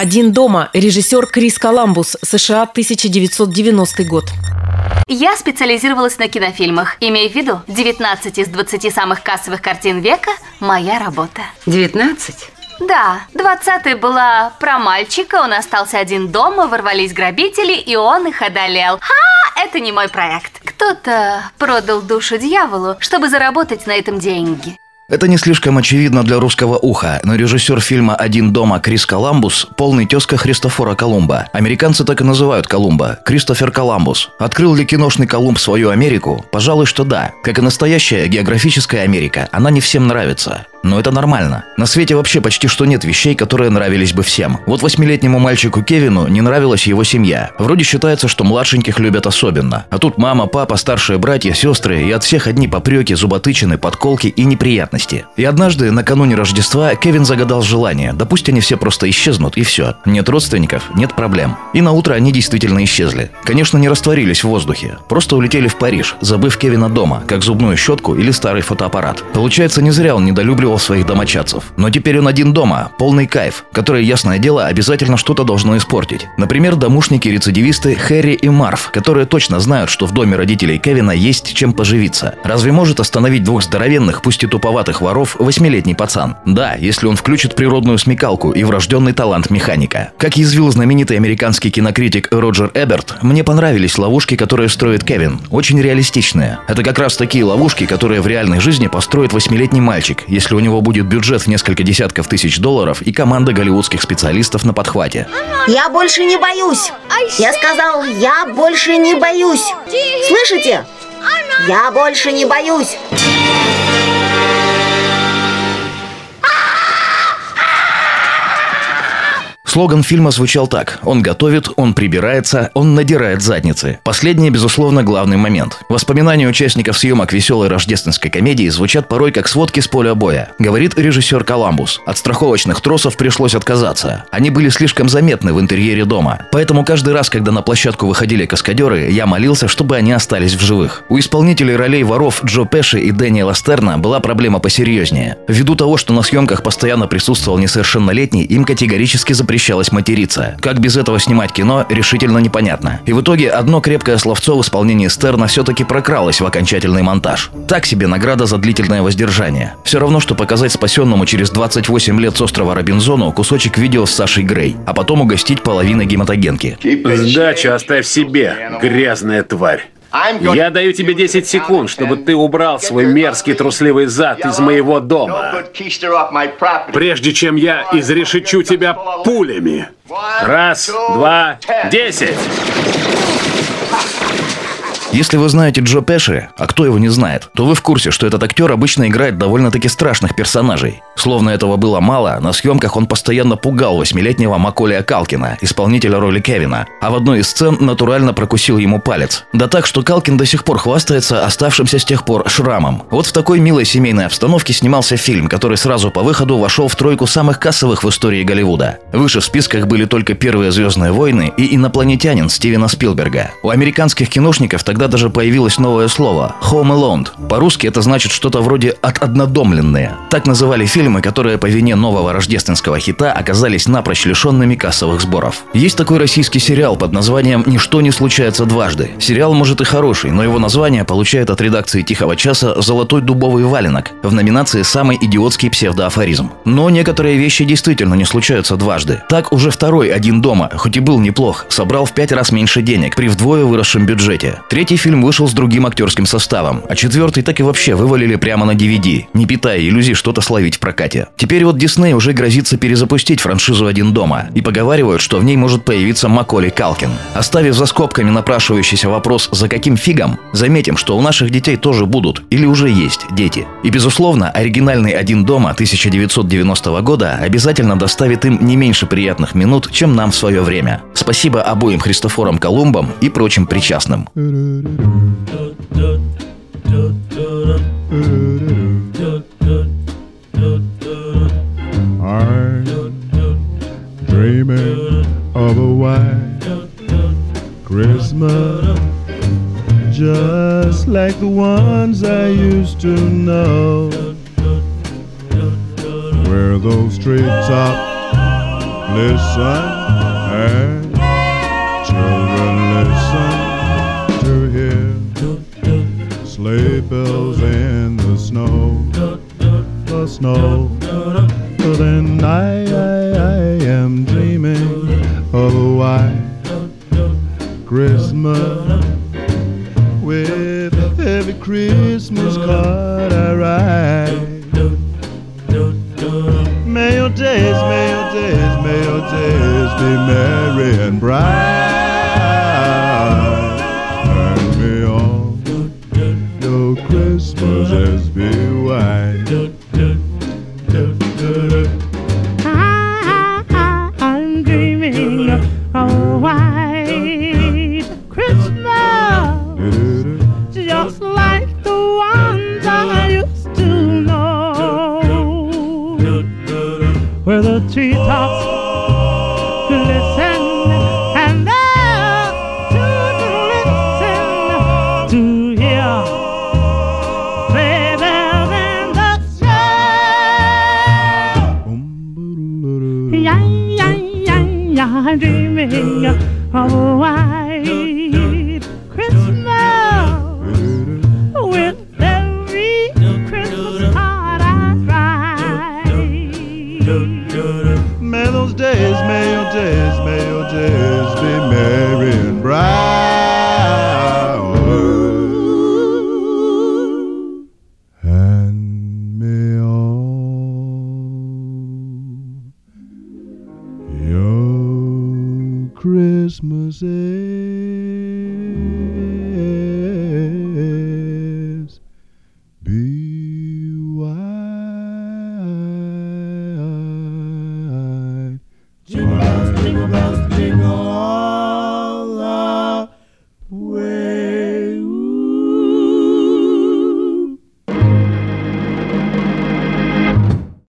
«Один дома», режиссер Крис Коламбус, США, 1990 год. Я специализировалась на кинофильмах. Имея в виду, 19 из 20 самых кассовых картин века – моя работа. 19? Да, 20 была про мальчика, он остался один дома, ворвались грабители, и он их одолел. Ха, это не мой проект. Кто-то продал душу дьяволу, чтобы заработать на этом деньги. Это не слишком очевидно для русского уха, но режиссер фильма «Один дома» Крис Коламбус – полный тезка Христофора Колумба. Американцы так и называют Колумба – Кристофер Коламбус. Открыл ли киношный Колумб свою Америку? Пожалуй, что да. Как и настоящая географическая Америка, она не всем нравится. Но это нормально. На свете вообще почти что нет вещей, которые нравились бы всем. Вот восьмилетнему мальчику Кевину не нравилась его семья. Вроде считается, что младшеньких любят особенно. А тут мама, папа, старшие братья, сестры и от всех одни попреки, зуботычины, подколки и неприятности. И однажды, накануне Рождества, Кевин загадал желание. Да они все просто исчезнут и все. Нет родственников, нет проблем. И на утро они действительно исчезли. Конечно, не растворились в воздухе. Просто улетели в Париж, забыв Кевина дома, как зубную щетку или старый фотоаппарат. Получается, не зря он недолюбливал обстреливал своих домочадцев. Но теперь он один дома, полный кайф, который, ясное дело, обязательно что-то должно испортить. Например, домушники-рецидивисты Хэри и Марф, которые точно знают, что в доме родителей Кевина есть чем поживиться. Разве может остановить двух здоровенных, пусть и туповатых воров, восьмилетний пацан? Да, если он включит природную смекалку и врожденный талант механика. Как язвил знаменитый американский кинокритик Роджер Эберт, мне понравились ловушки, которые строит Кевин. Очень реалистичные. Это как раз такие ловушки, которые в реальной жизни построит восьмилетний мальчик, если у него будет бюджет в несколько десятков тысяч долларов и команда голливудских специалистов на подхвате. Я больше не боюсь. Я сказал, я больше не боюсь. Слышите? Я больше не боюсь. Слоган фильма звучал так. Он готовит, он прибирается, он надирает задницы. Последнее, безусловно, главный момент. Воспоминания участников съемок веселой рождественской комедии звучат порой как сводки с поля боя. Говорит режиссер Коламбус. От страховочных тросов пришлось отказаться. Они были слишком заметны в интерьере дома. Поэтому каждый раз, когда на площадку выходили каскадеры, я молился, чтобы они остались в живых. У исполнителей ролей воров Джо Пеши и Дэниела Стерна была проблема посерьезнее. Ввиду того, что на съемках постоянно присутствовал несовершеннолетний, им категорически запрещали запрещалось материться. Как без этого снимать кино, решительно непонятно. И в итоге одно крепкое словцо в исполнении Стерна все-таки прокралось в окончательный монтаж. Так себе награда за длительное воздержание. Все равно, что показать спасенному через 28 лет с острова Робинзону кусочек видео с Сашей Грей, а потом угостить половиной гематогенки. Сдачу оставь себе, грязная тварь. Я даю тебе 10 секунд, чтобы ты убрал свой мерзкий трусливый зад из моего дома. Прежде чем я изрешечу тебя пулями. Раз, два, десять. Если вы знаете Джо Пеши, а кто его не знает, то вы в курсе, что этот актер обычно играет довольно-таки страшных персонажей. Словно этого было мало, на съемках он постоянно пугал восьмилетнего Маколия Калкина, исполнителя роли Кевина, а в одной из сцен натурально прокусил ему палец. Да так, что Калкин до сих пор хвастается оставшимся с тех пор шрамом. Вот в такой милой семейной обстановке снимался фильм, который сразу по выходу вошел в тройку самых кассовых в истории Голливуда. Выше в списках были только первые «Звездные войны» и «Инопланетянин» Стивена Спилберга. У американских киношников тогда тогда даже появилось новое слово – «home alone». По-русски это значит что-то вроде «от однодомленные». Так называли фильмы, которые по вине нового рождественского хита оказались напрочь лишенными кассовых сборов. Есть такой российский сериал под названием «Ничто не случается дважды». Сериал может и хороший, но его название получает от редакции «Тихого часа» «Золотой дубовый валенок» в номинации «Самый идиотский псевдоафоризм». Но некоторые вещи действительно не случаются дважды. Так уже второй «Один дома», хоть и был неплох, собрал в пять раз меньше денег при вдвое выросшем бюджете. Третий Третий фильм вышел с другим актерским составом, а четвертый так и вообще вывалили прямо на DVD, не питая иллюзий что-то словить в прокате. Теперь вот Дисней уже грозится перезапустить франшизу «Один дома» и поговаривают, что в ней может появиться Маколи Калкин. Оставив за скобками напрашивающийся вопрос «за каким фигом?», заметим, что у наших детей тоже будут или уже есть дети. И, безусловно, оригинальный «Один дома» 1990 года обязательно доставит им не меньше приятных минут, чем нам в свое время. Spasibo обоим Христофорам Колумбам и прочим причастным. I'm dreaming of a white Christmas, just like the ones I used to know, where those listen and children listen. the snow. But then I, I, I am dreaming of a white Christmas with every Christmas card I write. Treetops. Christmas is. Be wide. Jingle bells, jingle bells.